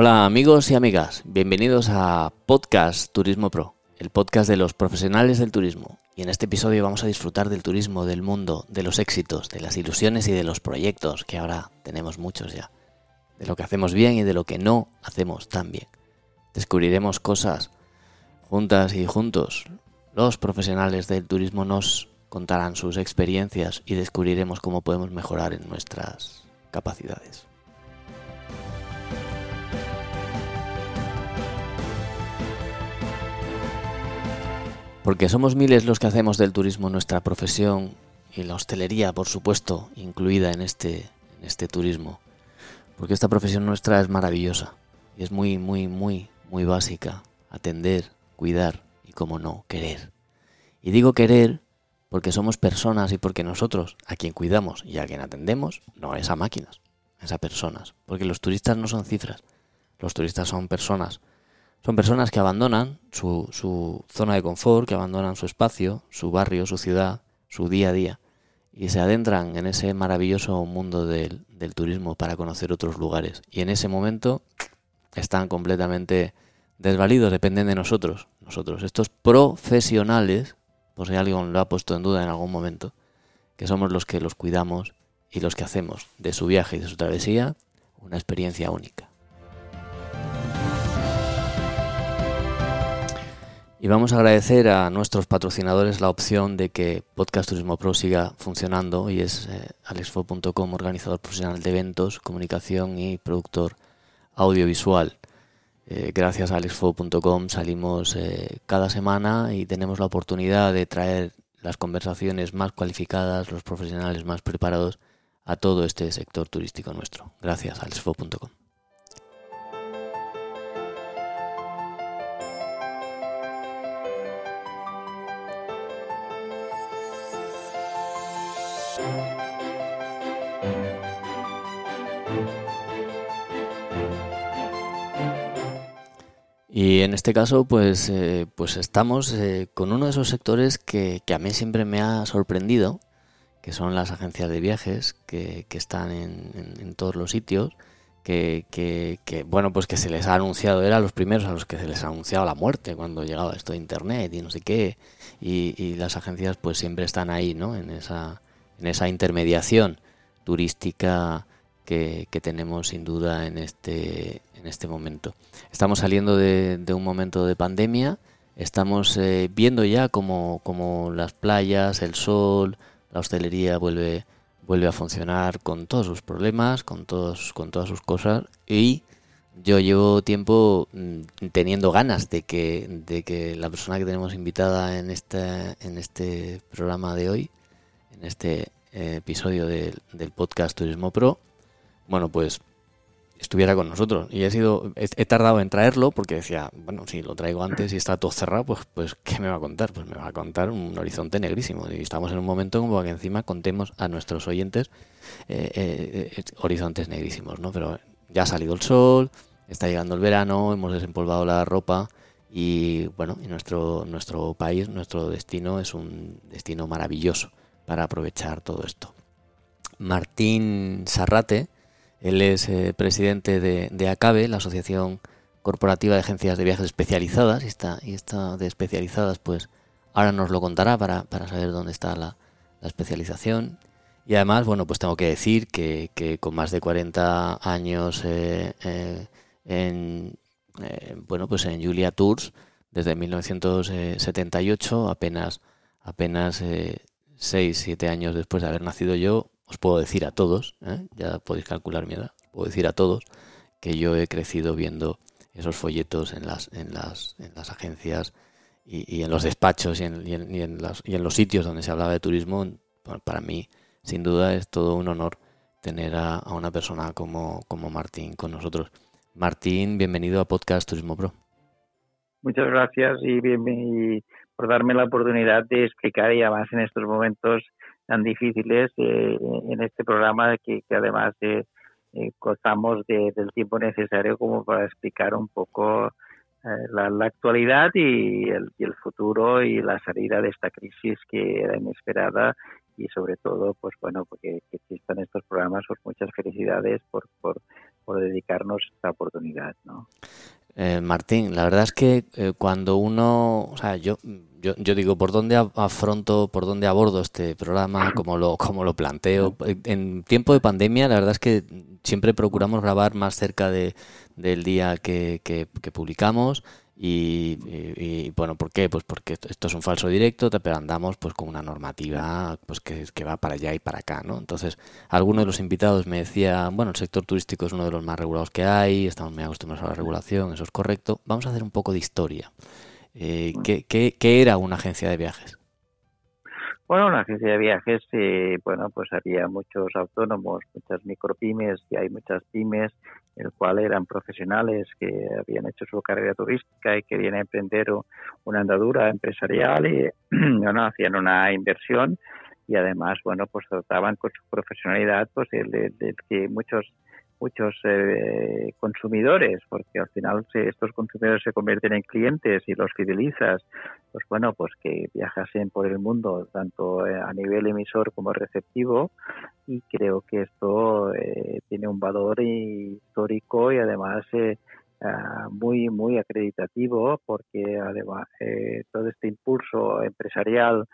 Hola amigos y amigas, bienvenidos a Podcast Turismo Pro, el podcast de los profesionales del turismo. Y en este episodio vamos a disfrutar del turismo, del mundo, de los éxitos, de las ilusiones y de los proyectos, que ahora tenemos muchos ya. De lo que hacemos bien y de lo que no hacemos tan bien. Descubriremos cosas juntas y juntos. Los profesionales del turismo nos contarán sus experiencias y descubriremos cómo podemos mejorar en nuestras capacidades. Porque somos miles los que hacemos del turismo nuestra profesión y la hostelería, por supuesto, incluida en este, en este turismo. Porque esta profesión nuestra es maravillosa y es muy, muy, muy, muy básica. Atender, cuidar y, como no, querer. Y digo querer porque somos personas y porque nosotros, a quien cuidamos y a quien atendemos, no es a máquinas, es a personas. Porque los turistas no son cifras, los turistas son personas. Son personas que abandonan su, su zona de confort, que abandonan su espacio, su barrio, su ciudad, su día a día, y se adentran en ese maravilloso mundo del, del turismo para conocer otros lugares. Y en ese momento están completamente desvalidos, dependen de nosotros. Nosotros, estos profesionales por si alguien lo ha puesto en duda en algún momento, que somos los que los cuidamos y los que hacemos de su viaje y de su travesía una experiencia única. Y vamos a agradecer a nuestros patrocinadores la opción de que Podcast Turismo Pro siga funcionando y es eh, alexfo.com, organizador profesional de eventos, comunicación y productor audiovisual. Eh, gracias a alexfo.com salimos eh, cada semana y tenemos la oportunidad de traer las conversaciones más cualificadas, los profesionales más preparados a todo este sector turístico nuestro. Gracias a alexfo.com. Y en este caso, pues, eh, pues estamos eh, con uno de esos sectores que, a mí siempre me ha sorprendido, que son las agencias de viajes, que, están en, todos los sitios, que, que, bueno, pues que se les ha anunciado, eran los primeros a los que se les ha anunciado la muerte cuando llegaba esto de internet y no sé qué, y, y las agencias pues siempre están ahí, ¿no? En esa, en esa intermediación turística que, tenemos sin duda en este, en este momento. Estamos saliendo de, un momento de pandemia, estamos eh, viendo ya como, las playas, el sol, la hostelería vuelve, vuelve a funcionar con todos sus problemas, con, todos, con todas sus cosas y yo llevo tiempo mm, teniendo ganas de que, de que la persona que tenemos invitada en este, en este programa de hoy, en este eh, episodio del podcast Turismo Pro, bueno, pues estuviera con nosotros. Y he sido, he, tardado en traerlo porque decía, bueno, si lo traigo antes y está todo cerrado, pues, pues ¿qué me va a contar? Pues me va a contar un horizonte negrísimo. Y estamos en un momento como que encima contemos a nuestros oyentes eh, eh, eh, horizontes negrísimos, ¿no? Pero ya ha salido el sol, está llegando el verano, hemos desempolvado la ropa y bueno, nuestro, nuestro país, nuestro destino es un destino maravilloso para aprovechar todo esto. Martín Sarrate, él es eh, presidente de, ACABE, la Asociación Corporativa de Agencias de Viajes Especializadas, y está, y está de especializadas, pues ahora nos lo contará para, saber dónde está la, especialización. Y además, bueno, pues tengo que decir que, con más de 40 años eh, eh, en, bueno, pues en Julia Tours, desde 1978, apenas, apenas 6, 7 años después de haber nacido yo, os puedo decir a todos, ¿eh? ya podéis calcular mi edad, puedo decir a todos que yo he crecido viendo esos folletos en las, en las, en las agencias y, en los despachos y en, y, en, y en, los sitios donde se hablaba de turismo. para mí, sin duda, es todo un honor tener a, una persona como, como Martín con nosotros. Martín, bienvenido a Podcast Turismo Pro. Muchas gracias y, bien, por darme la oportunidad de explicar y además en estos momentos tan difíciles eh, en este programa que, además eh, eh gozamos del tiempo necesario como para explicar un poco eh, la, actualidad y el, y el, futuro y la salida de esta crisis que era inesperada y sobre todo, pues bueno, porque que existan estos programas, pues muchas felicidades por, por, por dedicarnos esta oportunidad, ¿no? Eh, Martín, la verdad es que eh, cuando uno, o sea, yo, yo, yo, digo, ¿por dónde afronto, por dónde abordo este programa, cómo lo, cómo lo planteo? En tiempo de pandemia, la verdad es que siempre procuramos grabar más cerca de, del día que, que publicamos y, bueno, ¿por qué? Pues porque esto es un falso directo, pero andamos pues con una normativa pues que, que, va para allá y para acá, ¿no? Entonces, alguno de los invitados me decía, bueno, el sector turístico es uno de los más regulados que hay, estamos muy acostumbrados a la regulación, eso es correcto. Vamos a hacer un poco de historia. Eh, ¿qué, qué, qué era una agencia de viajes? Bueno, una agencia de viajes, eh, bueno, pues había muchos autónomos, muchas micropymes y hay muchas pymes, el cual eran profesionales que habían hecho su carrera turística y querían emprender una andadura empresarial y bueno, hacían una inversión y además, bueno, pues trataban con su profesionalidad, pues el que muchos muchos eh, consumidores, porque al final si estos consumidores se convierten en clientes y los fidelizas, pues bueno, pues que viajasen por el mundo, tanto eh, a nivel emisor como receptivo, y creo que esto eh, tiene un valor histórico y además ah, muy muy acreditativo porque además todo este impulso empresarial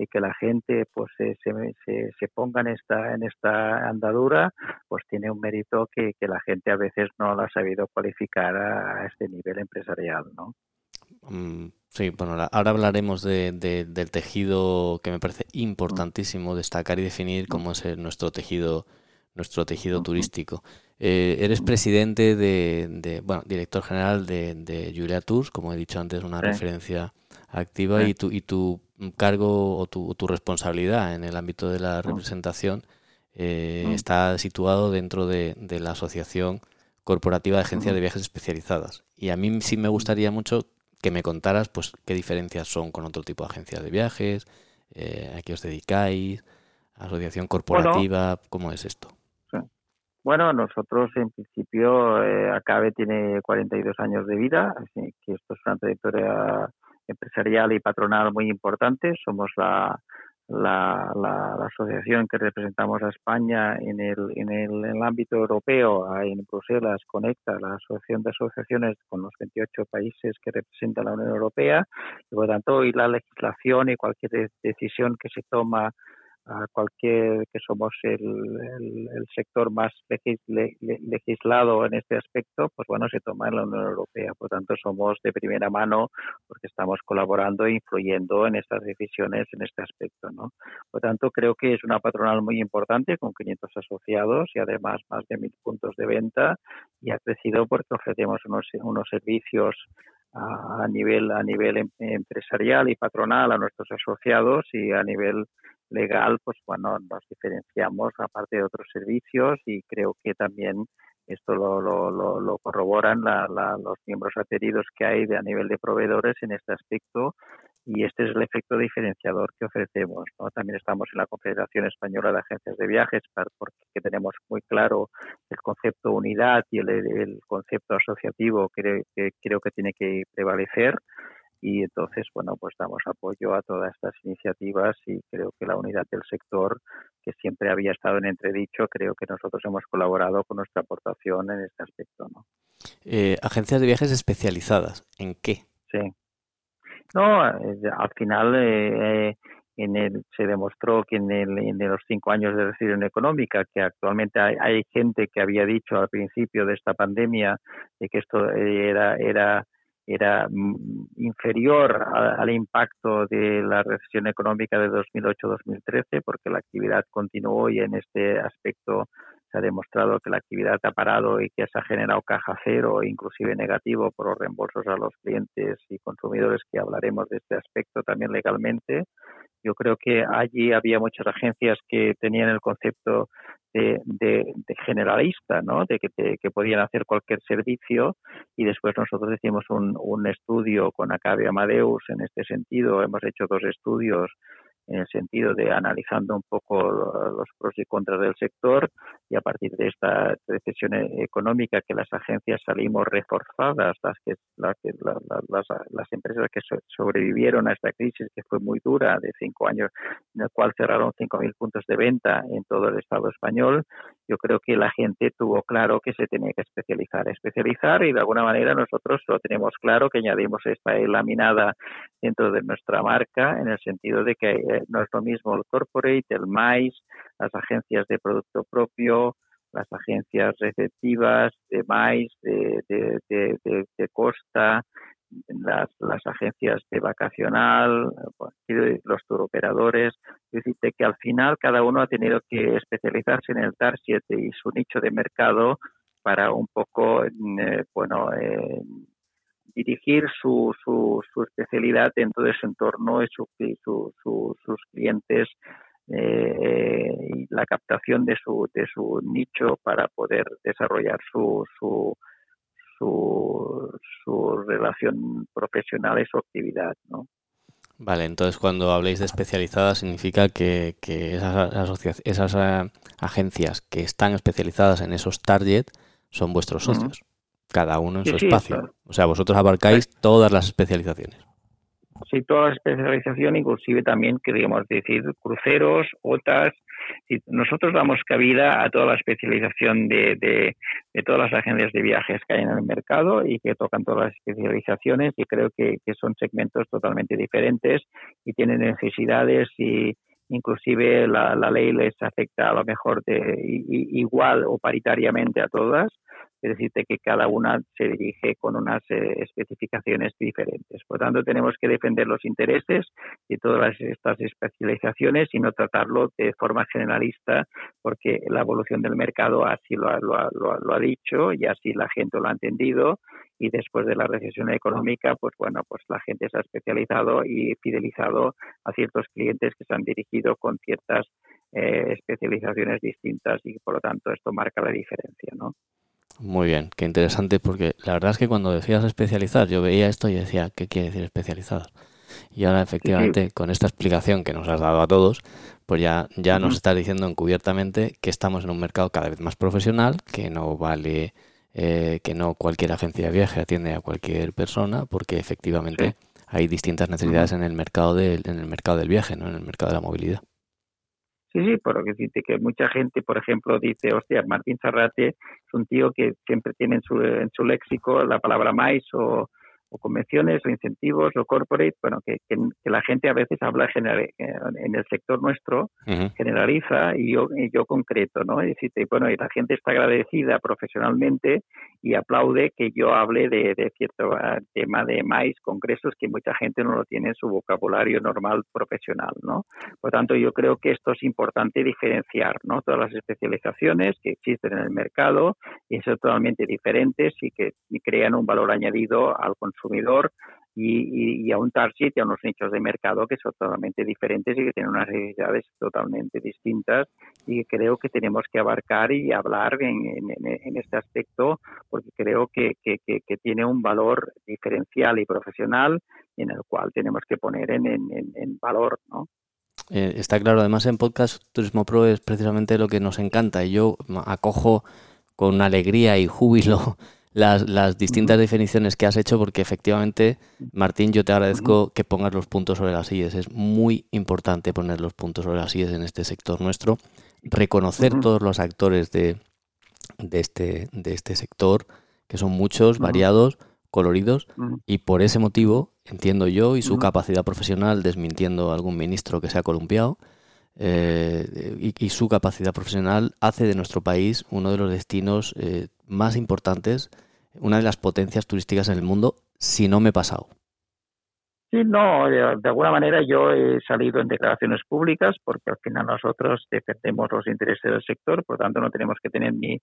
y que la gente pues se, se, se, ponga en esta en esta andadura pues tiene un mérito que, que, la gente a veces no lo ha sabido cualificar a, este nivel empresarial no mm, sí bueno ahora hablaremos de, del tejido que me parece importantísimo destacar y definir cómo es nuestro tejido nuestro tejido turístico eh, eres presidente de, de, bueno director general de, de Julia Tours como he dicho antes una referencia activa y tu y tu cargo o tu, tu, responsabilidad en el ámbito de la representación eh, está situado dentro de, de, la Asociación Corporativa de Agencias de Viajes Especializadas. Y a mí sí me gustaría mucho que me contaras pues qué diferencias son con otro tipo de agencias de viajes, eh, a qué os dedicáis, asociación corporativa, ¿cómo es esto? Bueno, nosotros en principio, eh, Acabe tiene 42 años de vida, así que esto es una trayectoria empresarial y patronal muy importante. Somos la, la, la, asociación que representamos a España en el, en el, en el ámbito europeo, en Bruselas, conecta la Asociación de Asociaciones con los 28 países que representa la Unión Europea. Y por lo tanto, y la legislación y cualquier decisión que se toma a cualquier que somos el, el, sector más legislado en este aspecto, pues bueno, se toma en la Unión Europea. Por tanto, somos de primera mano porque estamos colaborando e influyendo en estas decisiones en este aspecto, ¿no? Por tanto, creo que es una patronal muy importante con 500 asociados y además más de mil puntos de venta y ha crecido porque ofrecemos unos, unos servicios a, nivel a nivel em, empresarial y patronal a nuestros asociados y a nivel legal, pues bueno, nos diferenciamos aparte de otros servicios y creo que también esto lo, lo, lo, corroboran la, los miembros adheridos que hay a nivel de proveedores en este aspecto y este es el efecto diferenciador que ofrecemos. También estamos en la Confederación Española de Agencias de Viajes porque tenemos muy claro el concepto unidad y el, el concepto asociativo que, que creo que tiene que prevalecer y entonces, bueno, pues damos apoyo a todas estas iniciativas y creo que la unidad del sector, que siempre había estado en entredicho, creo que nosotros hemos colaborado con nuestra aportación en este aspecto, ¿no? Eh, agencias de viajes especializadas, ¿en qué? Sí. No, eh, al final eh, en el, se demostró que en, el, en los cinco años de recesión económica, que actualmente hay, hay gente que había dicho al principio de esta pandemia de que esto era, era era inferior al impacto de la recesión económica de 2008-2013 porque la actividad continuó y en este aspecto se ha demostrado que la actividad ha parado y que se ha generado caja cero, inclusive negativo por los reembolsos a los clientes y consumidores, que hablaremos de este aspecto también legalmente. Yo creo que allí había muchas agencias que tenían el concepto de, generalista, ¿no? de que, que, podían hacer cualquier servicio y después nosotros hicimos un, un estudio con Acabe Amadeus en este sentido. Hemos hecho dos estudios en el sentido de analizando un poco los pros y contras del sector y a partir de esta recesión económica que las agencias salimos reforzadas, las que, las, las, empresas que sobrevivieron a esta crisis que fue muy dura de cinco años, en el cual cerraron 5.000 puntos de venta en todo el Estado español, yo creo que la gente tuvo claro que se tenía que especializar, especializar y de alguna manera nosotros lo tenemos claro que añadimos esta laminada dentro de nuestra marca en el sentido de que eh, no es lo mismo el corporate, el mais, las agencias de producto propio, las agencias receptivas de maíz, de, de, costa, las, agencias de vacacional, los turoperadores. Es decir, que al final cada uno ha tenido que especializarse en el target y su nicho de mercado para un poco, eh, bueno, eh, dirigir su, su, su, especialidad dentro de su entorno y su, sus clientes eh, y la captación de su, de su nicho para poder desarrollar su, su, su, relación profesional y su actividad. ¿no? Vale, entonces cuando habléis de especializada significa que, que esas, esas agencias que están especializadas en esos target son vuestros socios, cada uno en su espacio. O sea, vosotros abarcáis todas las especializaciones sí, toda la especialización, inclusive también, queríamos decir, cruceros, OTAS. Nosotros damos cabida a toda la especialización de, de, todas las agencias de viajes que hay en el mercado y que tocan todas las especializaciones y creo que, que son segmentos totalmente diferentes y tienen necesidades y, inclusive la, la, ley les afecta a lo mejor de, igual o paritariamente a todas, es decir, que cada una se dirige con unas eh, especificaciones diferentes. Por tanto, tenemos que defender los intereses de todas estas especializaciones y no tratarlo de forma generalista, porque la evolución del mercado así lo, lo, lo, ha dicho y así la gente lo ha entendido y después de la recesión económica, pues bueno, pues la gente se ha especializado y fidelizado a ciertos clientes que se han dirigido con ciertas eh, especializaciones distintas y por lo tanto esto marca la diferencia, ¿no? Muy bien, qué interesante porque la verdad es que cuando decías especializar, yo veía esto y decía, ¿qué quiere decir especializar? Y ahora efectivamente con esta explicación que nos has dado a todos, pues ya, ya nos estás diciendo encubiertamente que estamos en un mercado cada vez más profesional, que no vale, eh, que no cualquier agencia de viaje atiende a cualquier persona, porque efectivamente hay distintas necesidades en el mercado del, en el mercado del viaje, ¿no? en el mercado de la movilidad. Sí, sí, porque dice que mucha gente, por ejemplo, dice, hostia, Martín Zarrate es un tío que siempre tiene en su, en su léxico la palabra mais o, o convenciones o incentivos o corporate, bueno, que, que, la gente a veces habla en el sector nuestro, generaliza y yo, y yo concreto, ¿no? Y, bueno, y la gente está agradecida profesionalmente y aplaude que yo hable de, de cierto ah, tema de maíz, congresos que mucha gente no lo tiene en su vocabulario normal profesional, ¿no? Por tanto, yo creo que esto es importante diferenciar, ¿no? Todas las especializaciones que existen en el mercado y son totalmente diferentes y que crean un valor añadido al consumidor consumidor y, a un target y a unos nichos de mercado que son totalmente diferentes y que tienen unas necesidades totalmente distintas y creo que tenemos que abarcar y hablar en, este aspecto porque creo que, tiene un valor diferencial y profesional en el cual tenemos que poner en, valor, ¿no? Eh, está claro, además en Podcast Turismo Pro es precisamente lo que nos encanta y yo acojo con alegría y júbilo las, las distintas definiciones que has hecho porque efectivamente, Martín, yo te agradezco que pongas los puntos sobre las sillas. Es muy importante poner los puntos sobre las sillas en este sector nuestro, reconocer todos los actores de, de, este, de este sector, que son muchos, variados, coloridos, y por ese motivo, entiendo yo, y su capacidad profesional, desmintiendo a algún ministro que se ha columpiado, eh, y, su capacidad profesional hace de nuestro país uno de los destinos eh, más importantes, una de las potencias turísticas en el mundo, si no me he pasado. Sí, no, de, alguna manera yo he salido en declaraciones públicas porque al final nosotros defendemos los intereses del sector, por lo tanto no tenemos que tener ni,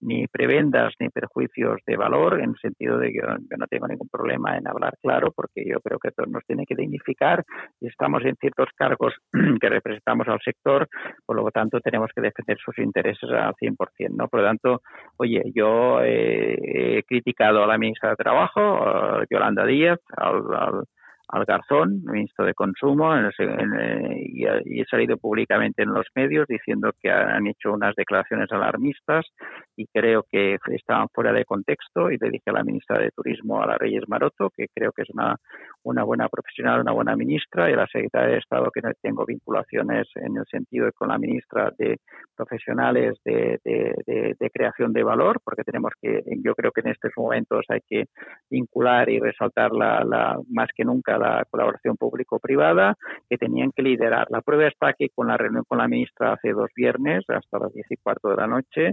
ni prebendas ni perjuicios de valor, en el sentido de que yo, no tengo ningún problema en hablar claro, porque yo creo que todos nos tiene que dignificar y estamos en ciertos cargos que representamos al sector, por lo tanto tenemos que defender sus intereses al 100%, ¿no? Por lo tanto, oye, yo he criticado a la ministra de Trabajo, Yolanda Díaz, al Garzón, ministro de Consumo, y, he salido públicamente en los medios diciendo que han hecho unas declaraciones alarmistas y creo que estaban fuera de contexto y le dije a la ministra de Turismo, a la Reyes Maroto, que creo que es una, una buena profesional, una buena ministra, y a la secretaria de Estado que no tengo vinculaciones en el sentido de con la ministra de profesionales de, de creación de valor, porque tenemos que, yo creo que en estos momentos hay que vincular y resaltar la más que nunca la colaboración público-privada, que tenían que liderar. La prueba está que con la reunión con la ministra hace dos viernes, hasta las diez y cuarto de la noche,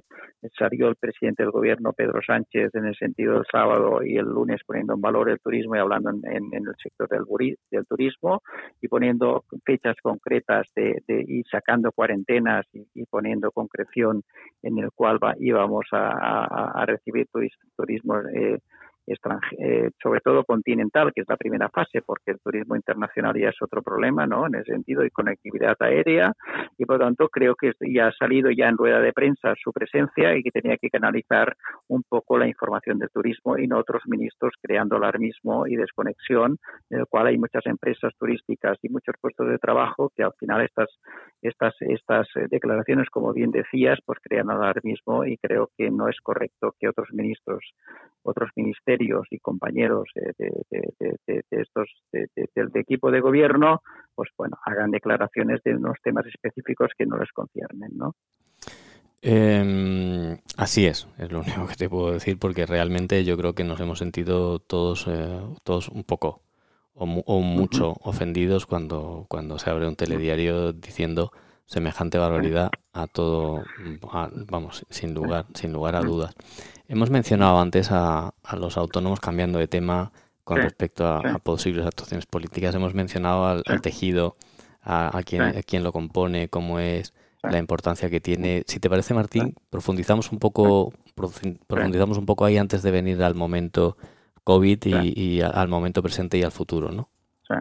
salió el presidente del gobierno, Pedro Sánchez, en el sentido del sábado y el lunes poniendo en valor el turismo y hablando en, el sector del, del, turismo y poniendo fechas concretas de, y sacando cuarentenas y, poniendo concreción en el cual íbamos a, recibir turismo. Eh, eh, sobre todo continental, que es la primera fase, porque el turismo internacional ya es otro problema, ¿no? En ese sentido, y conectividad aérea, y por lo tanto creo que ya ha salido ya en rueda de prensa su presencia y que tenía que canalizar un poco la información del turismo y no otros ministros creando alarmismo y desconexión, en el cual hay muchas empresas turísticas y muchos puestos de trabajo que al final estas, estas, estas eh, declaraciones, como bien decías, pues crean alarmismo y creo que no es correcto que otros ministros, otros ministerios y compañeros de, estos del equipo de gobierno, pues bueno, hagan declaraciones de unos temas específicos que no les conciernen, ¿no? Em, así es, es lo único que te puedo decir, porque realmente yo creo que nos hemos sentido todos, eh, todos un poco o, mucho ofendidos cuando, cuando se abre un telediario diciendo semejante barbaridad a todo, vamos, sin lugar, sin lugar a dudas. Hemos mencionado antes a, los autónomos cambiando de tema con respecto a, posibles actuaciones políticas. Hemos mencionado al, tejido, a, quién, lo compone, cómo es, la importancia que tiene. Si te parece, Martín, profundizamos un poco, profundizamos un poco ahí antes de venir al momento COVID y, al momento presente y al futuro, ¿no? Sí,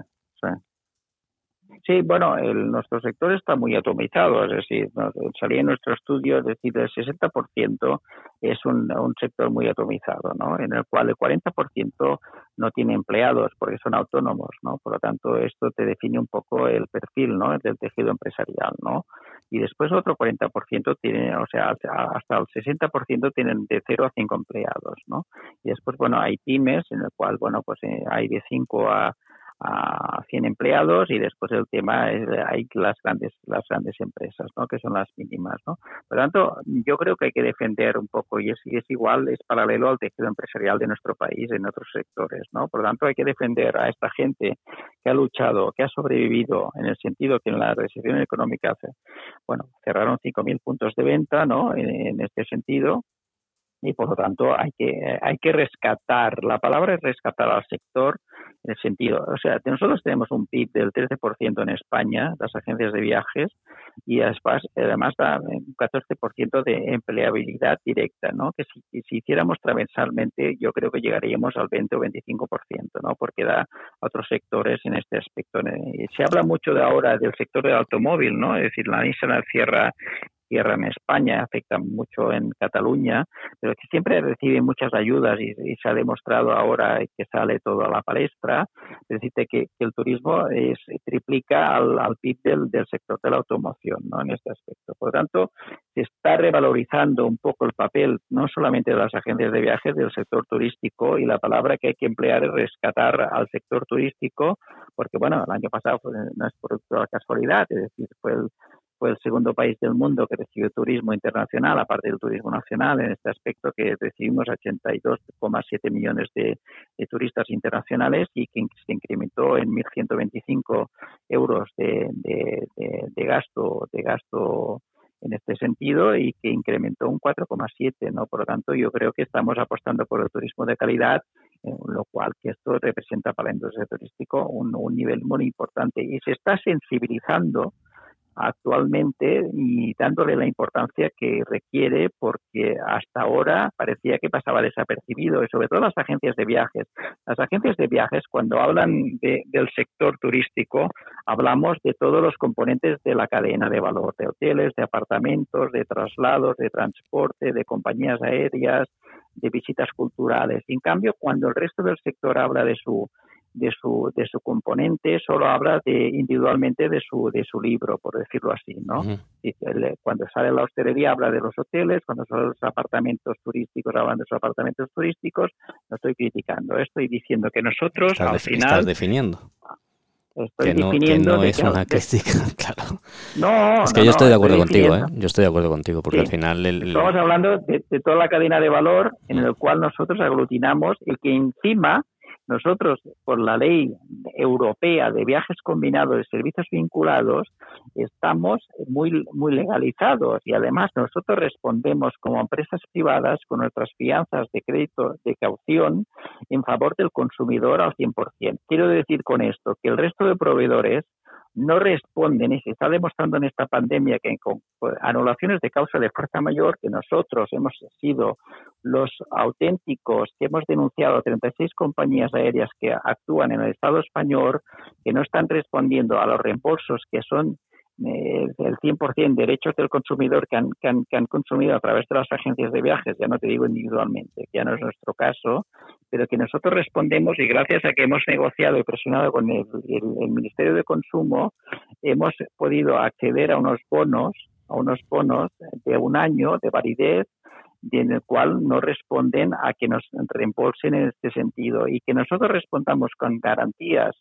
bueno, el, nuestro sector está muy atomizado, es decir, salía en nuestro estudio, es decir, el 60% es un, un, sector muy atomizado, ¿no? En el cual el 40% no tiene empleados porque son autónomos, ¿no? Por lo tanto, esto te define un poco el perfil, ¿no? Del tejido empresarial, ¿no? Y después otro 40% tiene, o sea, hasta el 60% tienen de 0 a 5 empleados, ¿no? Y después, bueno, hay pymes en el cual, bueno, pues eh, hay de 5 a a 100 empleados y después el tema es hay las grandes las grandes empresas no que son las mínimas no por lo tanto yo creo que hay que defender un poco y es, es igual es paralelo al tejido empresarial de nuestro país en otros sectores no por lo tanto hay que defender a esta gente que ha luchado que ha sobrevivido en el sentido que en la recesión económica bueno cerraron 5.000 puntos de venta no en este sentido y por lo tanto hay que, hay que rescatar, la palabra es rescatar al sector en el sentido, o sea, nosotros tenemos un PIB del 13% en España, las agencias de viajes, y además, da un 14% de empleabilidad directa, ¿no? Que si, si, hiciéramos transversalmente, yo creo que llegaríamos al 20 o 25%, ¿no? Porque da a otros sectores en este aspecto. Se habla mucho de ahora del sector del automóvil, ¿no? Es decir, la Nissan cierra tierra en España, afecta mucho en Cataluña, pero que siempre recibe muchas ayudas y, se ha demostrado ahora que sale todo a la palestra, es decir, que, el turismo es, triplica al, al PIB del, sector de la automoción ¿no? en este aspecto. Por lo tanto, se está revalorizando un poco el papel no solamente de las agencias de viajes, del sector turístico y la palabra que hay que emplear es rescatar al sector turístico, porque bueno, el año pasado no es por toda casualidad, es decir, fue el fue el segundo país del mundo que recibió turismo internacional, aparte del turismo nacional, en este aspecto que recibimos 82,7 millones de, turistas internacionales y que se incrementó en 1.125 euros de, de, gasto de gasto en este sentido y que incrementó un 4,7, ¿no? Por lo tanto, yo creo que estamos apostando por el turismo de calidad, lo cual que esto representa para la industria turística un, un nivel muy importante y se está sensibilizando actualmente y dándole la importancia que requiere porque hasta ahora parecía que pasaba desapercibido y sobre todo las agencias de viajes. Las agencias de viajes cuando hablan del sector turístico hablamos de todos los componentes de la cadena de valor, de hoteles, de apartamentos, de traslados, de transporte, de compañías aéreas, de visitas culturales. En cambio, cuando el resto del sector habla de su de su, de su componente, solo habla de, individualmente de su, de su libro, por decirlo así, ¿no? Cuando sale la hostelería habla de los hoteles, cuando salen los apartamentos turísticos hablan de los apartamentos turísticos, no estoy criticando, estoy diciendo que nosotros al final... Estás definiendo. Estoy que no, definiendo es una crítica, claro. No, es que yo estoy de acuerdo contigo, ¿eh? Yo estoy de acuerdo contigo, porque al final... Estamos hablando de, de, toda la cadena de valor en el cual nosotros aglutinamos y que encima nosotros, por la ley europea de viajes combinados de servicios vinculados, estamos muy, muy legalizados y además nosotros respondemos como empresas privadas con nuestras fianzas de crédito de caución en favor del consumidor al 100%. Quiero decir con esto que el resto de proveedores no responden y se está demostrando en esta pandemia que con anulaciones de causa de fuerza mayor, que nosotros hemos sido los auténticos que hemos denunciado a 36 compañías aéreas que actúan en el Estado español, que no están respondiendo a los reembolsos que son eh, el 100% derechos del consumidor que han, que, han, consumido a través de las agencias de viajes, ya no te digo individualmente, ya no es nuestro caso, pero que nosotros respondemos y gracias a que hemos negociado y presionado con el, Ministerio de Consumo, hemos podido acceder a unos bonos, a unos bonos de un año de validez en el cual no responden a que nos reembolsen en este sentido. Y que nosotros respondamos con garantías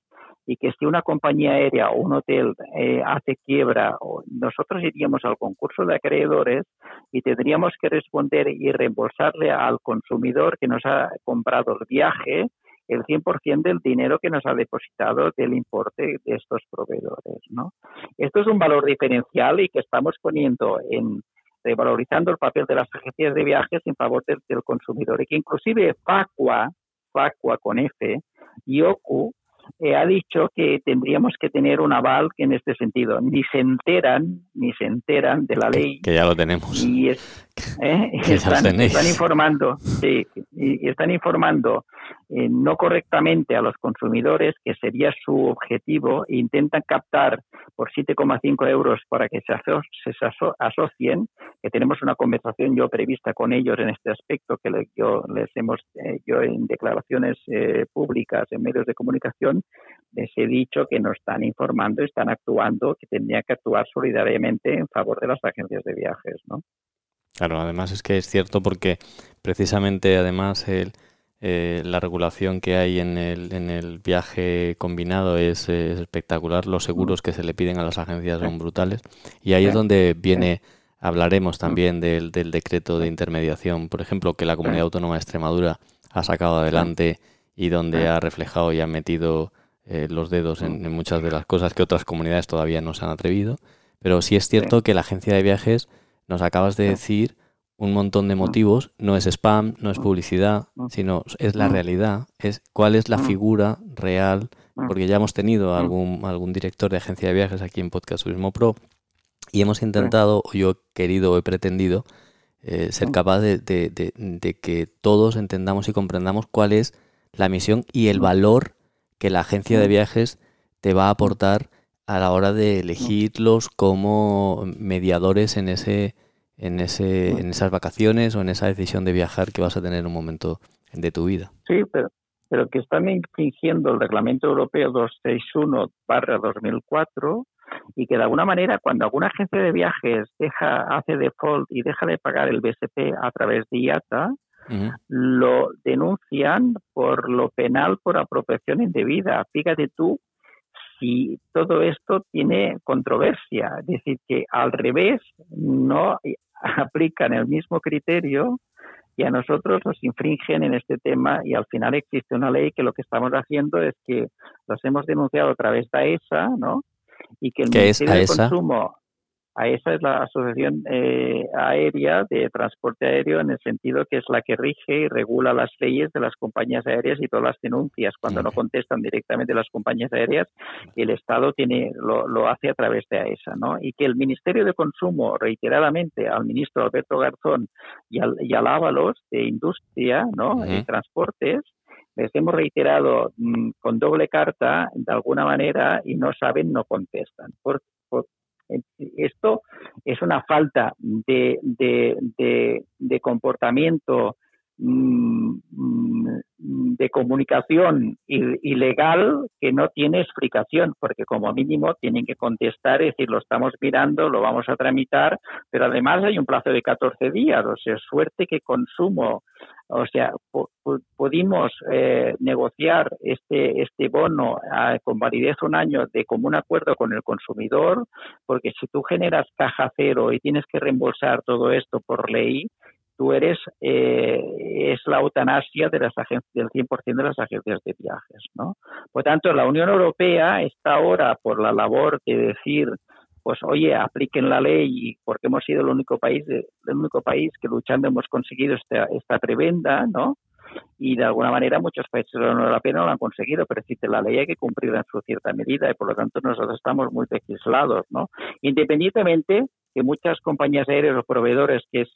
y que si una compañía aérea o un hotel eh, hace quiebra, nosotros iríamos al concurso de acreedores y tendríamos que responder y reembolsarle al consumidor que nos ha comprado el viaje el 100% del dinero que nos ha depositado del importe de estos proveedores. ¿no? Esto es un valor diferencial y que estamos poniendo en revalorizando el papel de las agencias de viajes en favor del, del consumidor y que inclusive Facua, Facua con F y OCU eh, ha dicho que tendríamos que tener un aval que en este sentido ni se enteran ni se enteran de la ley. que, ya lo tenemos. Y ¿eh? están, informando sí, y, están informando eh, no correctamente a los consumidores que sería su objetivo e intentan captar por 7,5 euros para que se, se asocien que tenemos una conversación yo prevista con ellos en este aspecto que yo les hemos yo en declaraciones públicas en medios de comunicación les he dicho que no están informando, están actuando, que tendría que actuar solidariamente en favor de las agencias de viajes, ¿no? Claro, además es que es cierto porque precisamente además eh, la regulación que hay en el, en el viaje combinado es, espectacular, los seguros que se le piden a las agencias son brutales. Y ahí es donde viene, hablaremos también del, del decreto de intermediación, por ejemplo, que la Comunidad Autónoma de Extremadura ha sacado adelante y donde ha reflejado y ha metido eh, los dedos en, muchas de las cosas que otras comunidades todavía no se han atrevido. Pero sí es cierto que la agencia de viajes, nos acabas de decir un montón de motivos, no es spam, no es publicidad, sino es la realidad, es cuál es la figura real, porque ya hemos tenido algún, algún director de agencia de viajes aquí en Podcast Turismo Pro y hemos intentado, o yo he querido o he pretendido, eh, ser capaz de, de, que todos entendamos y comprendamos cuál es la misión y el valor que la agencia de viajes te va a aportar a la hora de elegirlos como mediadores en ese en ese en esas vacaciones o en esa decisión de viajar que vas a tener en un momento de tu vida. Sí, pero pero que están infringiendo el reglamento europeo 261/2004 y que de alguna manera cuando alguna agencia de viajes deja hace default y deja de pagar el BSP a través de IATA, lo denuncian por lo penal por apropiación indebida. Fíjate tú si todo esto tiene controversia, es decir, que al revés no aplican el mismo criterio y a nosotros nos infringen en este tema y al final existe una ley que lo que estamos haciendo es que los hemos denunciado a través de AESA, ¿no? Y que el Ministerio de Consumo a esa es la Asociación eh, Aérea de Transporte Aéreo en el sentido que es la que rige y regula las leyes de las compañías aéreas y todas las denuncias. Cuando no contestan directamente las compañías aéreas, el Estado tiene lo, lo hace a través de AESA. ¿no? Y que el Ministerio de Consumo, reiteradamente al ministro Alberto Garzón y al, y al Ábalos de Industria ¿no? y Transportes, les hemos reiterado mm, con doble carta de alguna manera y no saben, no contestan. Por, esto es una falta de, de, comportamiento mm, de de comunicación ilegal que no tiene explicación, porque como mínimo tienen que contestar y decir, lo estamos mirando, lo vamos a tramitar, pero además hay un plazo de 14 días, o sea, suerte que consumo, o sea, pudimos eh, negociar este, este bono ah, con validez un año de común acuerdo con el consumidor, porque si tú generas caja cero y tienes que reembolsar todo esto por ley, tú eres eh, es la eutanasia de las del 100% de las agencias de viajes, ¿no? Por tanto, la Unión Europea está ahora por la labor de decir pues oye, apliquen la ley porque hemos sido el único país el único país que luchando hemos conseguido esta, esta prebenda, ¿no? Y de alguna manera muchos países de la Unión Europea no lo han conseguido, pero existe la ley hay que cumplirla en su cierta medida y por lo tanto nosotros estamos muy legislados, ¿no? Independientemente que muchas compañías aéreas o proveedores, que es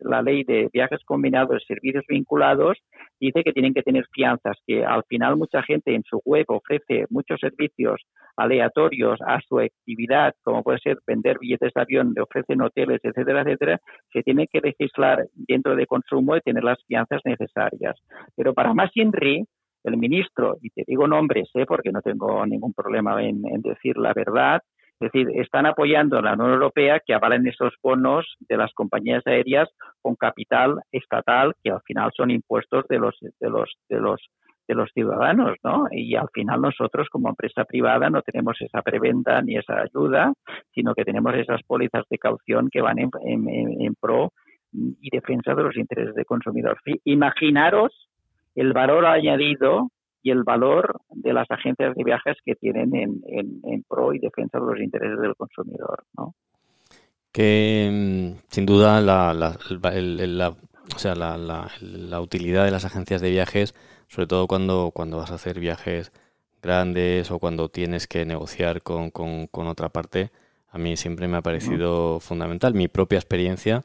la ley de viajes combinados, servicios vinculados, dice que tienen que tener fianzas, que al final mucha gente en su web ofrece muchos servicios aleatorios a su actividad, como puede ser vender billetes de avión, le ofrecen hoteles, etcétera, etcétera, se tiene que legislar dentro de consumo y tener las fianzas necesarias. Pero para más INRI, el ministro, y te digo nombres, ¿eh? porque no tengo ningún problema en decir la verdad, es decir, están apoyando a la Unión Europea que avalen esos bonos de las compañías aéreas con capital estatal, que al final son impuestos de los, de los, de los, de los ciudadanos, ¿no? Y al final nosotros como empresa privada no tenemos esa preventa ni esa ayuda, sino que tenemos esas pólizas de caución que van en, en pro y defensa de los intereses del consumidor. Imaginaros el valor añadido y el valor de las agencias de viajes que tienen en, en, pro y defensa de los intereses del consumidor, ¿no? Que mm, sin duda la, la, o sea, la, la, utilidad de las agencias de viajes, sobre todo cuando, cuando vas a hacer viajes grandes o cuando tienes que negociar con, con, otra parte, a mí siempre me ha parecido fundamental. Mi propia experiencia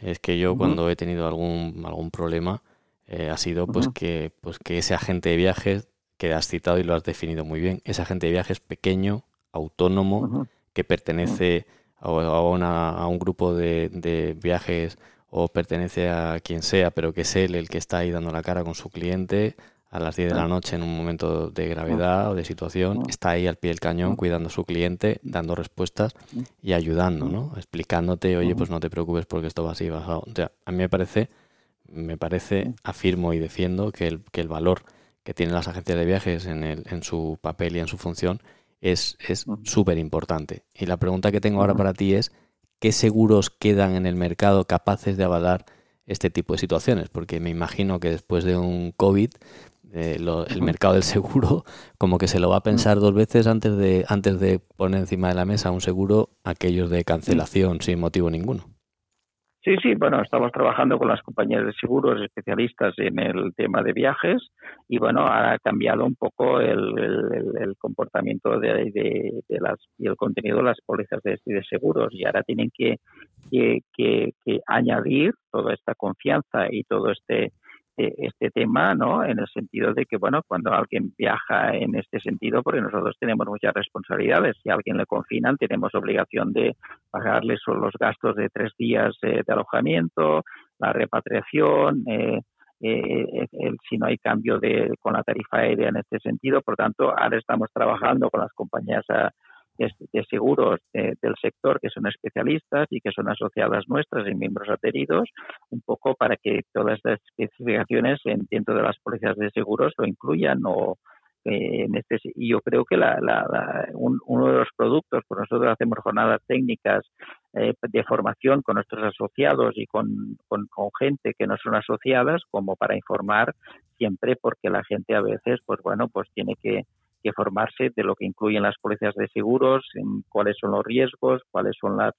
es que yo cuando he tenido algún, algún problema, eh, ha sido pues que pues que ese agente de viajes que has citado y lo has definido muy bien, ese agente de viajes pequeño, autónomo, que pertenece a, a, un grupo de, de, viajes o pertenece a quien sea, pero que es él el que está ahí dando la cara con su cliente a las 10 de la noche en un momento de gravedad o de situación, está ahí al pie del cañón cuidando a su cliente, dando respuestas y ayudando, ¿no? Explicándote, oye, pues no te preocupes porque esto va así, bajado. O sea, a mí me parece me parece, afirmo y defiendo que el, que el valor que tienen las agencias de viajes en, el, en su papel y en su función es súper importante. Y la pregunta que tengo ahora para ti es, ¿qué seguros quedan en el mercado capaces de avalar este tipo de situaciones? Porque me imagino que después de un COVID, eh, el mercado del seguro como que se lo va a pensar dos veces antes de, antes de poner encima de la mesa un seguro aquellos de cancelación sin motivo ninguno. Sí, sí, bueno, estamos trabajando con las compañías de seguros especialistas en el tema de viajes y bueno, ha cambiado un poco el, comportamiento de, las y el contenido de las pólizas de, de seguros. Y ahora tienen que, que añadir toda esta confianza y todo este eh, este tema, ¿no? En el sentido de que, bueno, cuando alguien viaja en este sentido, porque nosotros tenemos muchas responsabilidades, si a alguien le confinan, tenemos obligación de pagarle solo los gastos de tres días eh, de alojamiento, la repatriación, eh, el, si no hay cambio de, con la tarifa aérea en este sentido. Por tanto, ahora estamos trabajando con las compañías de, seguros del sector que son especialistas y que son asociadas nuestras y miembros adheridos, un poco para que todas las especificaciones dentro de las políticas de seguros lo incluyan o eh, en este y yo creo que la, uno de los productos, por nosotros hacemos jornadas técnicas eh, de formación con nuestros asociados y con, con, con, gente que no son asociadas, como para informar siempre, porque la gente a veces, pues bueno, pues tiene que que formarse de lo que incluyen las pólizas de seguros, en cuáles son los riesgos, cuáles son las,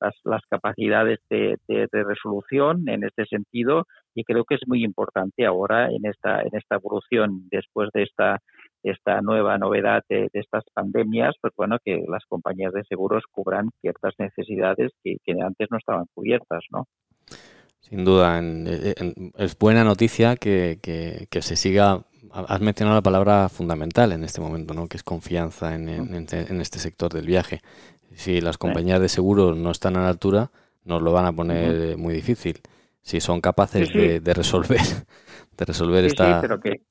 las, las, capacidades de, de, resolución en este sentido y creo que es muy importante ahora en esta en esta evolución después de esta esta nueva novedad de, estas pandemias, pues bueno, que las compañías de seguros cubran ciertas necesidades que, que antes no estaban cubiertas, ¿no? Sin duda, es buena noticia que, que se siga has mencionado la palabra fundamental en este momento, ¿no? que es confianza en, este sector del viaje. Si las compañías de seguros no están a la altura, nos lo van a poner muy difícil. Si son capaces De, resolver, de resolver esta... Sí, pero que,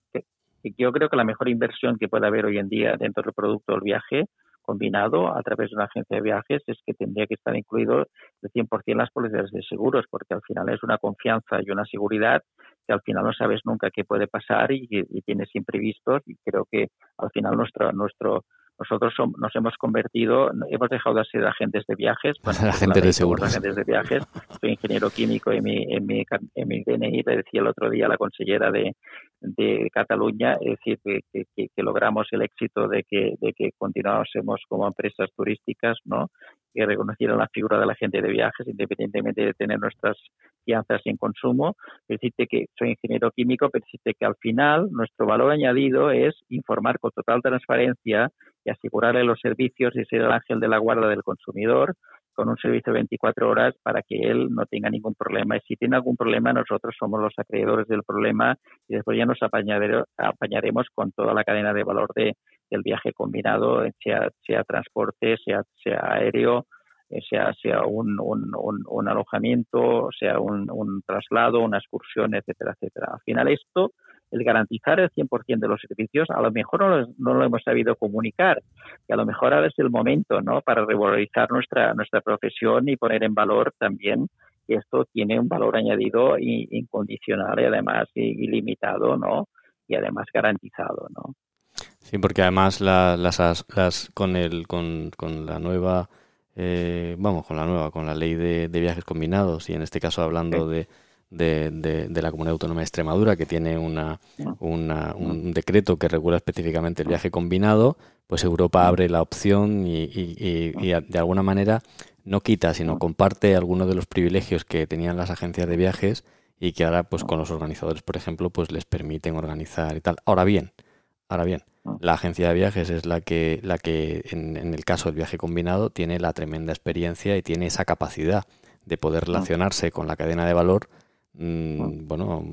yo creo que la mejor inversión que puede haber hoy en día dentro del producto del viaje combinado a través de una agencia de viajes es que tendría que estar incluido el 100% las pólizas de seguros, porque al final es una confianza y una seguridad que al final no sabes nunca qué puede pasar y, y tienes imprevistos y creo que al final nuestro nuestro nosotros nos hemos convertido, hemos dejado de ser agentes de viajes. agentes de seguros. Agentes de viajes. Soy ingeniero químico y en mi, en mi, en mi DNI le decía el otro día a la consellera de, de Cataluña, es decir, que, que, logramos el éxito de que, de que continuásemos como empresas turísticas, ¿no? que reconocieran la figura de la gente de viajes, independientemente de tener nuestras fianzas en consumo. Decirte que soy ingeniero químico, pero decirte que al final nuestro valor añadido es informar con total transparencia y asegurarle los servicios y ser el ángel de la guarda del consumidor con un servicio de 24 horas para que él no tenga ningún problema. Y si tiene algún problema, nosotros somos los acreedores del problema y después ya nos apañaremos con toda la cadena de valor de, del viaje combinado, sea, sea transporte, sea, sea aéreo, eh, sea, sea un, un, un, alojamiento, sea un, un, traslado, una excursión, etcétera, etcétera. Al final esto, el garantizar el 100% de los servicios, a lo mejor no, no, lo hemos sabido comunicar y a lo mejor ahora es el momento ¿no? para revalorizar nuestra, nuestra profesión y poner en valor también que esto tiene un valor añadido incondicional y además ilimitado ¿no? y además garantizado. ¿no? Sí, porque además las, las, con, el, con, con la nueva, eh, vamos, con la nueva, con la ley de, viajes combinados y en este caso hablando de, de, de, la Comunidad Autónoma de Extremadura que tiene una, una, un decreto que regula específicamente el viaje combinado, pues Europa abre la opción y, y, y, de alguna manera no quita, sino comparte algunos de los privilegios que tenían las agencias de viajes y que ahora, pues con los organizadores, por ejemplo, pues les permiten organizar y tal. Ahora bien, ahora bien, Ah. La agencia de viajes es la que, la que en, el caso del viaje combinado, tiene la tremenda experiencia y tiene esa capacidad de poder ah. relacionarse con la cadena de valor, mm, ah. bueno,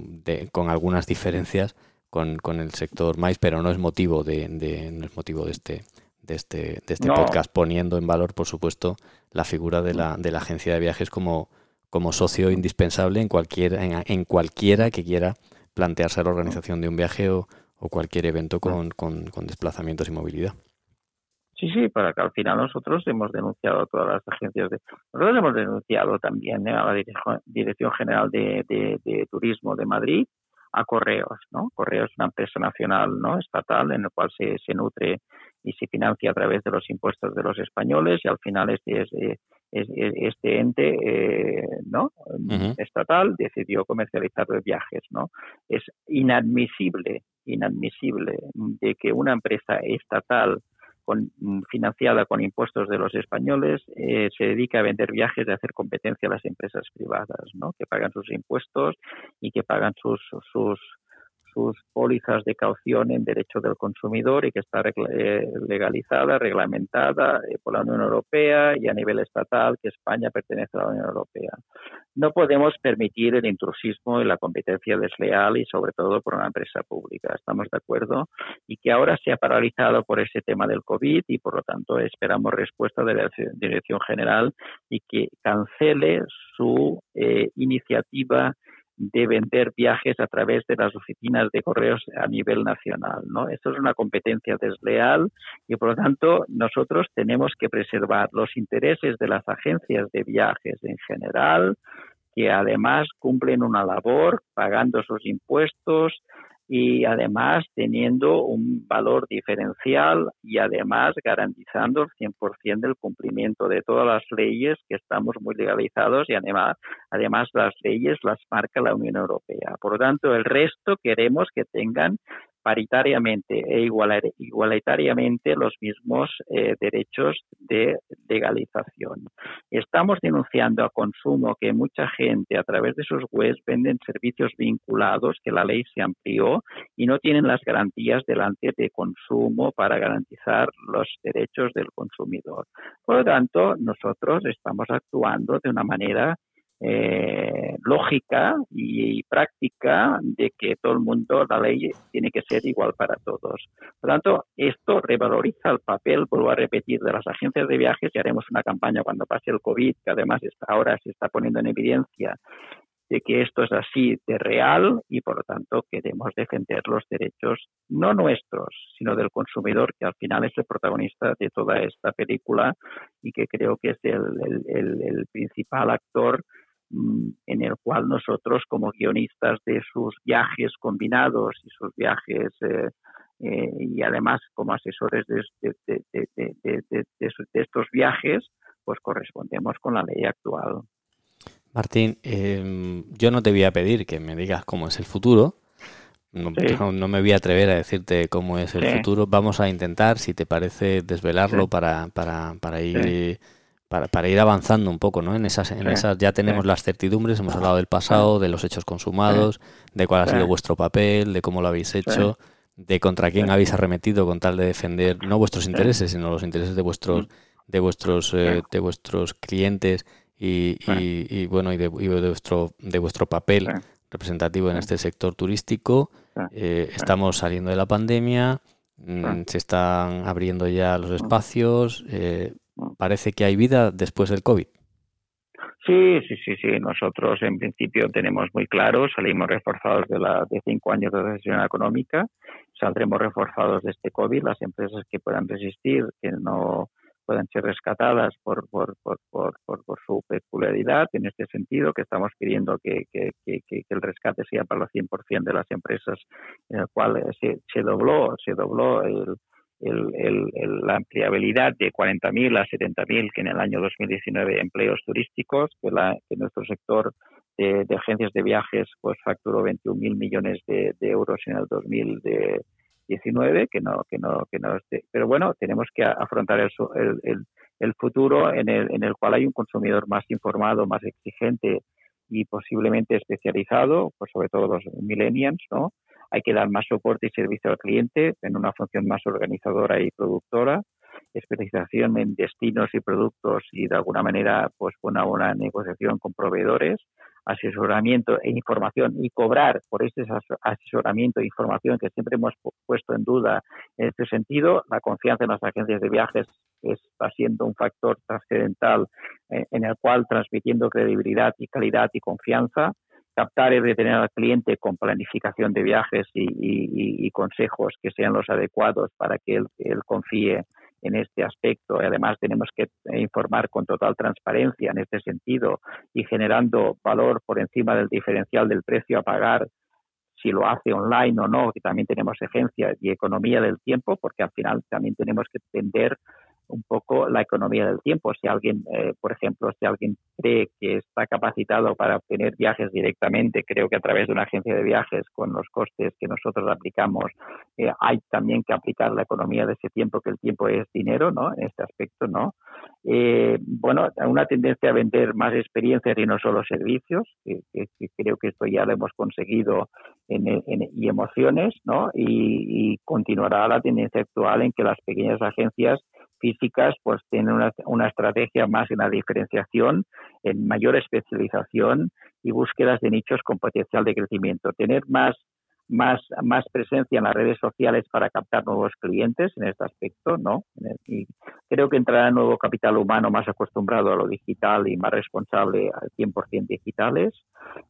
con algunas diferencias con, con, el sector más, pero no es motivo de, no es motivo de este de este, de este podcast, poniendo en valor, por supuesto, la figura de la, de la agencia de viajes como, como socio indispensable en, cualquier, en, en cualquiera que quiera plantearse la organización de un viaje o, o cualquier evento con, con, desplazamientos y movilidad. Sí, sí, para que al final nosotros hemos denunciado a todas las agencias de... Nosotros hemos denunciado también ¿eh? a la Dirección General de, de, Turismo de Madrid, a Correos, ¿no? Correos es una empresa nacional, ¿no? Estatal, en la cual se, se nutre y se financia a través de los impuestos de los españoles y al final este es, eh, este ente eh, no estatal decidió comercializar los viajes no es inadmisible inadmisible de que una empresa estatal con, financiada con impuestos de los españoles eh, se dedica a vender viajes y a hacer competencia a las empresas privadas, ¿no? que pagan sus impuestos y que pagan sus, sus, sus pólizas de caución en derecho del consumidor y que está eh, legalizada, reglamentada eh, por la Unión Europea y a nivel estatal que España pertenece a la Unión Europea. No podemos permitir el intrusismo y la competencia desleal y sobre todo por una empresa pública. Estamos de acuerdo y que ahora se ha paralizado por ese tema del COVID y por lo tanto esperamos respuesta de la Dirección General y que cancele su eh, iniciativa de vender viajes a través de las oficinas de correos a nivel nacional. ¿no? Esto es una competencia desleal y, por lo tanto, nosotros tenemos que preservar los intereses de las agencias de viajes en general, que además cumplen una labor pagando sus impuestos, y además teniendo un valor diferencial y además garantizando el 100% del cumplimiento de todas las leyes que estamos muy legalizados y además, además las leyes las marca la Unión Europea. Por lo tanto, el resto queremos que tengan paritariamente e igualitariamente los mismos eh, derechos de legalización. Estamos denunciando a consumo que mucha gente a través de sus webs venden servicios vinculados que la ley se amplió y no tienen las garantías delante de consumo para garantizar los derechos del consumidor. Por lo tanto, nosotros estamos actuando de una manera eh, lógica y, práctica de que todo el mundo, la ley tiene que ser igual para todos. Por lo tanto, esto revaloriza el papel, vuelvo a repetir, de las agencias de viajes y haremos una campaña cuando pase el COVID, que además ahora se está poniendo en evidencia de que esto es así de real y por lo tanto queremos defender los derechos no nuestros, sino del consumidor, que al final es el protagonista de toda esta película y que creo que es el, principal actor en el cual nosotros como guionistas de sus viajes combinados y sus viajes eh, eh, y además como asesores de, de, estos viajes, pues correspondemos con la ley actual. Martín, em, yo no te voy a pedir que me digas cómo es el futuro. No, me voy a atrever a decirte cómo es el futuro. Vamos a intentar, si te parece, desvelarlo para, para, para, ir para, ir avanzando un poco, ¿no? En esas, en esas ya tenemos las certidumbres, hemos hablado del pasado, de los hechos consumados, de cuál ha sido vuestro papel, de cómo lo habéis hecho, de contra quién habéis arremetido con tal de defender no vuestros intereses, sino los intereses de vuestros mm. de vuestros eh, de vuestros clientes y, y, bueno y de, vuestro de vuestro papel representativo en este sector turístico. Eh, estamos saliendo de la pandemia, mm, se están abriendo ya los espacios. Eh, parece que hay vida después del COVID. Sí, sí, sí, sí. Nosotros en principio tenemos muy claro, salimos reforzados de la de cinco años de recesión económica, saldremos reforzados de este COVID. Las empresas que puedan resistir, que no puedan ser rescatadas por, por, por, por, por su peculiaridad en este sentido, que estamos pidiendo que, que, que, que el rescate sea para el 100% de las empresas, en el cual se, se dobló, se dobló el, el, el, la ampliabilidad de 40.000 a 70.000 que en el año 2019 empleos turísticos, que, la, que nuestro sector de, de, agencias de viajes pues facturó 21.000 millones de, de, euros en el 2000 de, 19, que no, que no, que no. Pero bueno, tenemos que afrontar el, el, el, futuro en el, en el cual hay un consumidor más informado, más exigente y posiblemente especializado, pues sobre todo los millennials, ¿no? Hay que dar más soporte y servicio al cliente en una función más organizadora y productora. Especialización en destinos y productos y de alguna manera pues una buena negociación con proveedores, asesoramiento e información y cobrar por este asesoramiento e información que siempre hemos puesto en duda en este sentido, la confianza en las agencias de viajes está siendo un factor trascendental eh, en el cual transmitiendo credibilidad y calidad y confianza captar y retener al cliente con planificación de viajes y, consejos que sean los adecuados para que él confíe en este aspecto. Además, tenemos que informar con total transparencia en este sentido y generando valor por encima del diferencial del precio a pagar si lo hace online o no, que también tenemos agencias y economía del tiempo, porque al final también tenemos que entender un poco la economía del tiempo. Si alguien, eh, por ejemplo, si alguien cree que está capacitado para obtener viajes directamente, creo que a través de una agencia de viajes con los costes que nosotros aplicamos, eh, hay también que aplicar la economía de ese tiempo, que el tiempo es dinero, ¿no? En este aspecto, ¿no? Eh, bueno, una tendencia a vender más experiencias y no solo servicios, que, creo que esto ya lo hemos conseguido en, y emociones, ¿no? Y, y continuará la tendencia actual en que las pequeñas agencias físicas pues tienen una, una estrategia más en la diferenciación, en mayor especialización y búsquedas de nichos con potencial de crecimiento. Tener más más, más presencia en las redes sociales para captar nuevos clientes en este aspecto, ¿no? Y creo que entrará nuevo capital humano más acostumbrado a lo digital y más responsable al 100% digitales.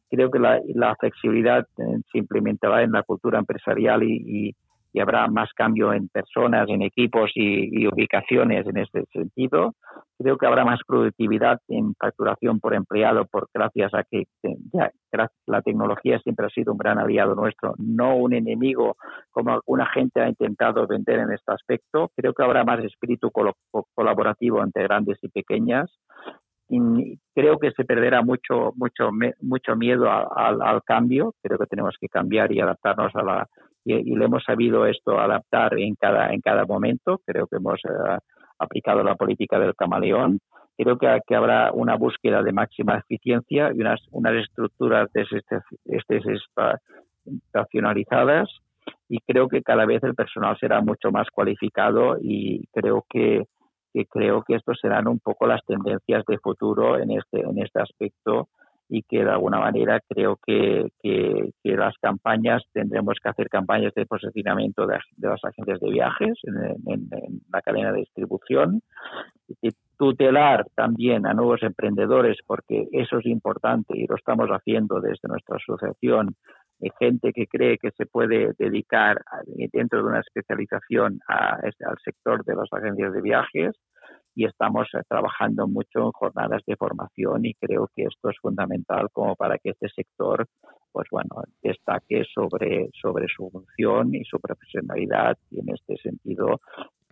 Creo que la, la flexibilidad eh, se implementará en la cultura empresarial y, y habrá más cambio en personas, en equipos y, ubicaciones en este sentido. Creo que habrá más productividad en facturación por empleado por gracias a que ya, la tecnología siempre ha sido un gran aliado nuestro, no un enemigo como alguna gente ha intentado vender en este aspecto. Creo que habrá más espíritu colaborativo entre grandes y pequeñas. Y creo que se perderá mucho mucho mucho miedo al cambio creo que tenemos que cambiar y adaptarnos a la y, le hemos sabido esto adaptar en cada, en cada momento. Creo que hemos eh, aplicado la política del camaleón. Creo que, que, habrá una búsqueda de máxima eficiencia y unas, unas estructuras desestacionalizadas y creo que cada vez el personal será mucho más cualificado y creo que, que creo que estos serán un poco las tendencias de futuro en este en este aspecto y que de alguna manera creo que, que, las campañas tendremos que hacer campañas de posicionamiento de, las agencias de viajes en, la cadena de distribución y tutelar también a nuevos emprendedores, porque eso es importante y lo estamos haciendo desde nuestra asociación. Hay gente que cree que se puede dedicar dentro de una especialización este, al sector de las agencias de viajes y estamos eh, trabajando mucho en jornadas de formación y creo que esto es fundamental como para que este sector pues bueno destaque sobre sobre su función y su profesionalidad y en este sentido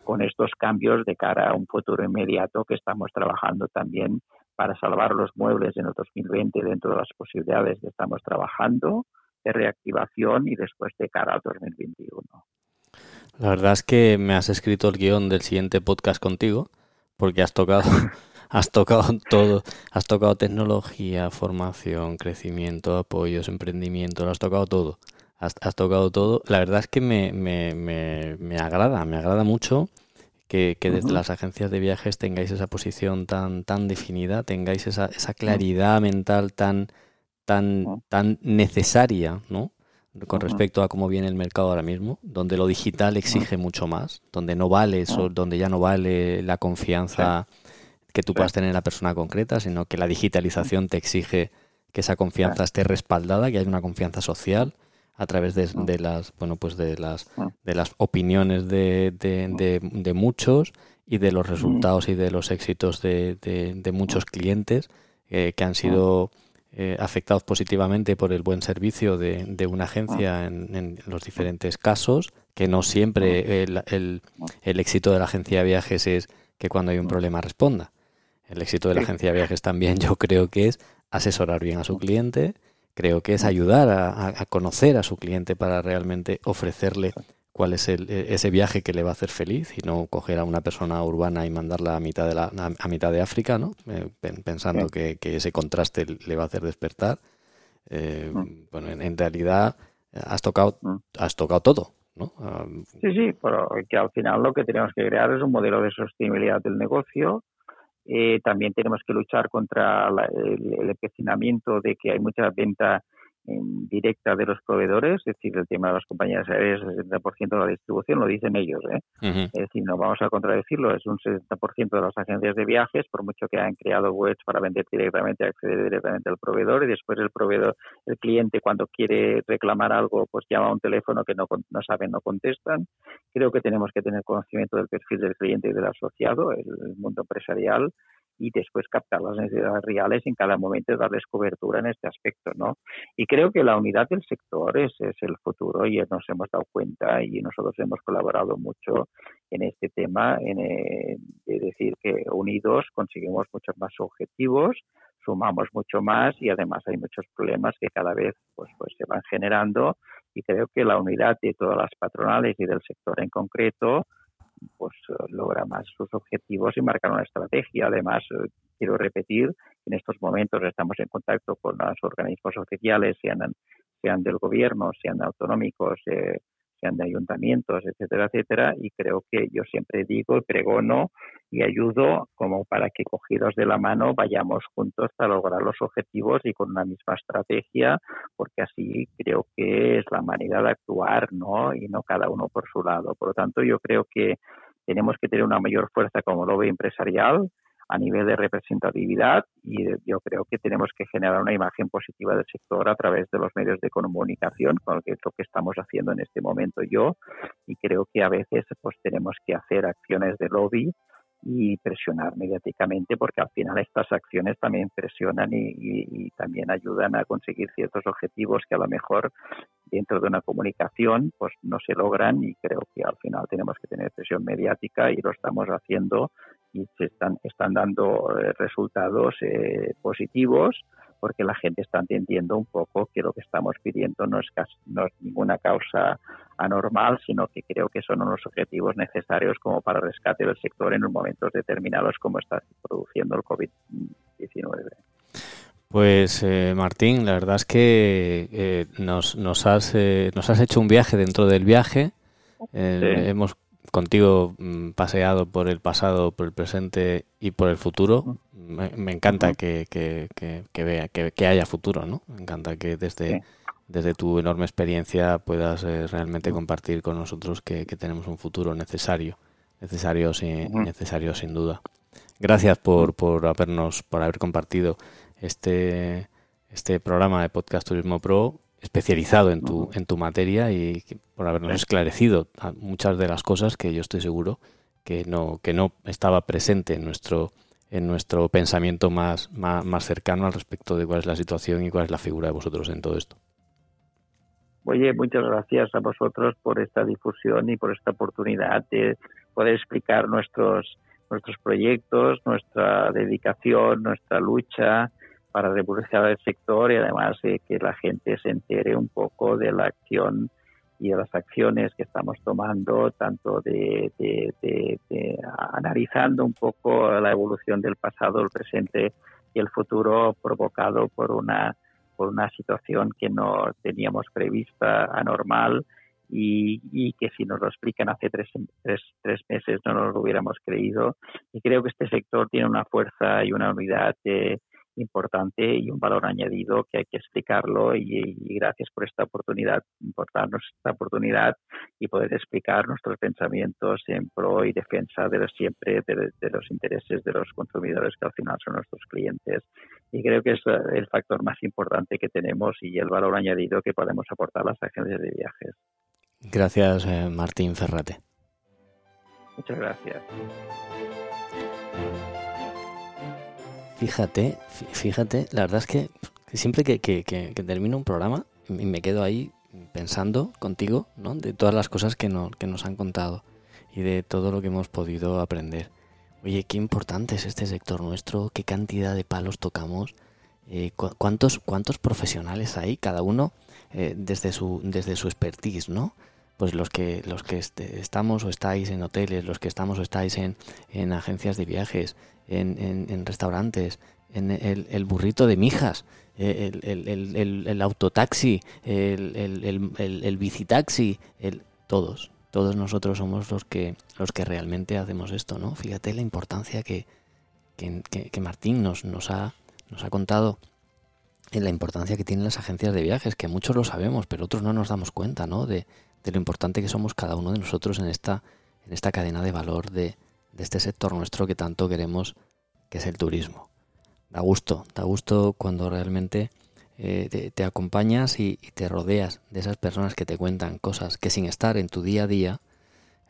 con estos cambios de cara a un futuro inmediato que estamos trabajando también para salvar los muebles en el 2020 dentro de las posibilidades que estamos trabajando de reactivación y después de cara al 2021. La verdad es que me has escrito el guion del siguiente podcast contigo, porque has tocado, has tocado todo, has tocado tecnología, formación, crecimiento, apoyos, emprendimiento, lo has tocado todo has, tocado todo. La verdad es que me, me, me, agrada, me agrada mucho que, desde las agencias de viajes tengáis esa posición tan, tan definida, tengáis esa, esa claridad mental tan, tan, tan necesaria, ¿no? Con respecto a cómo viene el mercado ahora mismo, donde lo digital exige mucho más, donde no vale eso, donde ya no vale la confianza que tú puedas tener en la persona concreta, sino que la digitalización te exige que esa confianza esté respaldada, que haya una confianza social, a través de, de, las bueno pues de las de las opiniones de, de, de, muchos y de los resultados y de los éxitos de, muchos clientes eh, que han sido eh, afectados positivamente por el buen servicio de, una agencia en, los diferentes casos que no siempre el, el, el éxito de la agencia de viajes es que cuando hay un problema responda. El éxito de la agencia de viajes también yo creo que es asesorar bien a su cliente creo que es ayudar a, conocer a su cliente para realmente ofrecerle cuál es el, e, ese viaje que le va a hacer feliz y no coger a una persona urbana y mandarla a mitad de, la, a, mitad de África, ¿no? Eh, pensando que, ese contraste le va a hacer despertar. Eh, mm. Bueno, en, realidad has tocado, mm. has tocado todo. ¿no? Ah, sí, sí, pero que al final lo que tenemos que crear es un modelo de sostenibilidad del negocio eh, también tenemos que luchar contra el, el, empecinamiento de que hay mucha venta directa de los proveedores, es decir, el tema de las compañías aéreas, el 60% de la distribución, lo dicen ellos. ¿eh? Es decir, no vamos a contradecirlo, es un 60% de las agencias de viajes, por mucho que han creado webs para vender directamente, acceder directamente al proveedor y después el proveedor, el cliente cuando quiere reclamar algo, pues llama a un teléfono que no, no saben, no contestan. Creo que tenemos que tener conocimiento del perfil del cliente y del asociado, el mundo empresarial, y después captar las necesidades reales en cada momento y darles cobertura en este aspecto, ¿no? Y creo que la unidad del sector es, es el futuro y nos hemos dado cuenta y nosotros hemos colaborado mucho en este tema, en, eh, de decir que unidos conseguimos muchos más objetivos, sumamos mucho más y además hay muchos problemas que cada vez pues, pues se van generando y creo que la unidad de todas las patronales y del sector en concreto pues eh, logra más sus objetivos y marcar una estrategia. Además, eh, quiero repetir, en estos momentos estamos en contacto con los organismos oficiales, sean, del gobierno, sean autonómicos, eh, sean de ayuntamientos, etcétera, etcétera, y creo que yo siempre digo, pregono y ayudo como para que cogidos de la mano vayamos juntos para lograr los objetivos y con una misma estrategia, porque así creo que es la manera de actuar, ¿no? Y no cada uno por su lado. Por lo tanto, yo creo que tenemos que tener una mayor fuerza como lobby empresarial, a nivel de representatividad y yo creo que tenemos que generar una imagen positiva del sector a través de los medios de comunicación, con lo que estamos haciendo en este momento yo. Y creo que a veces pues tenemos que hacer acciones de lobby y presionar mediáticamente porque al final estas acciones también presionan y, también ayudan a conseguir ciertos objetivos que a lo mejor dentro de una comunicación pues no se logran. Y creo que al final tenemos que tener presión mediática y lo estamos haciendo y se están, están dando eh, resultados eh, positivos porque la gente está entendiendo un poco que lo que estamos pidiendo no es, no es ninguna causa anormal, sino que creo que son unos objetivos necesarios como para rescate del sector en momentos determinados como está produciendo el COVID-19. Pues eh, Martín, la verdad es que nos, nos, has, nos has hecho un viaje dentro del viaje. Hemos contigo mm, paseado por el pasado, por el presente y por el futuro. Me, encanta que, que, que, vea, que, haya futuro, ¿no? Me encanta que desde, desde tu enorme experiencia puedas eh, realmente compartir con nosotros que, tenemos un futuro necesario, necesario sin, necesario sin duda. gracias por, por habernos, por haber compartido este, este programa de Podcast Turismo Pro especializado en tu, en tu materia y por habernos esclarecido muchas de las cosas que yo estoy seguro que no, que no estaba presente en nuestro, en nuestro pensamiento más, más, cercano al respecto de cuál es la situación y cuál es la figura de vosotros en todo esto. Oye, muchas gracias a vosotros por esta difusión y por esta oportunidad de poder explicar nuestros, nuestros proyectos, nuestra dedicación, nuestra lucha para revolucionar el sector y además eh, que la gente se entere un poco de la acción y de las acciones que estamos tomando, tanto de, analizando un poco la evolución del pasado, el presente y el futuro provocado por una por una situación que no teníamos prevista, anormal, y, y, que si nos lo explican hace tres, tres, tres, meses no nos lo hubiéramos creído. Y creo que este sector tiene una fuerza y una unidad de, importante y un valor añadido que hay que explicarlo y, gracias por esta oportunidad, por darnos esta oportunidad y poder explicar nuestros pensamientos en pro y defensa de los, siempre de, los intereses de los consumidores que al final son nuestros clientes y creo que es el factor más importante que tenemos y el valor añadido que podemos aportar a las agencias de viajes. Gracias, eh, Martín Ferrate. Muchas gracias. Fíjate, fíjate, la verdad es que siempre que, termino un programa me quedo ahí pensando contigo, ¿no? De todas las cosas que, que nos han contado y de todo lo que hemos podido aprender. Oye, qué importante es este sector nuestro, qué cantidad de palos tocamos, eh, cuántos, cuántos profesionales hay, cada uno eh, desde, su, desde su expertise, ¿no? Pues los que, los que estamos o estáis en hoteles, los que estamos o estáis en, en agencias de viajes, en, restaurantes, en el, burrito de mijas, el, el, el autotaxi, el, bicitaxi, todos, todos nosotros somos los que, los que realmente hacemos esto, ¿no? Fíjate la importancia que, que, Martín nos, nos, ha, nos ha contado en la importancia que tienen las agencias de viajes, que muchos lo sabemos, pero otros no nos damos cuenta, ¿no? De, de lo importante que somos cada uno de nosotros en esta, en esta cadena de valor de, este sector nuestro que tanto queremos, que es el turismo. Da gusto, da gusto cuando realmente eh, te, acompañas y, te rodeas de esas personas que te cuentan cosas que sin estar en tu día a día,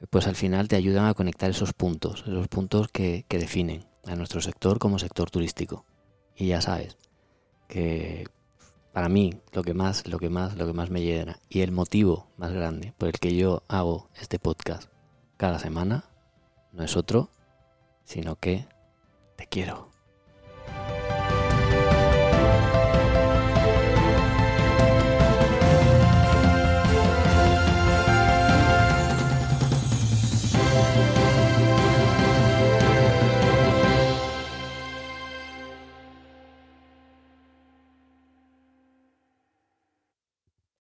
pues al final te ayudan a conectar esos puntos, esos puntos que definen a nuestro sector como sector turístico. Y ya sabes que para mí lo que más, lo que más, lo que más me llena y el motivo más grande por el que yo hago este podcast cada semana no es otro, sino que te quiero.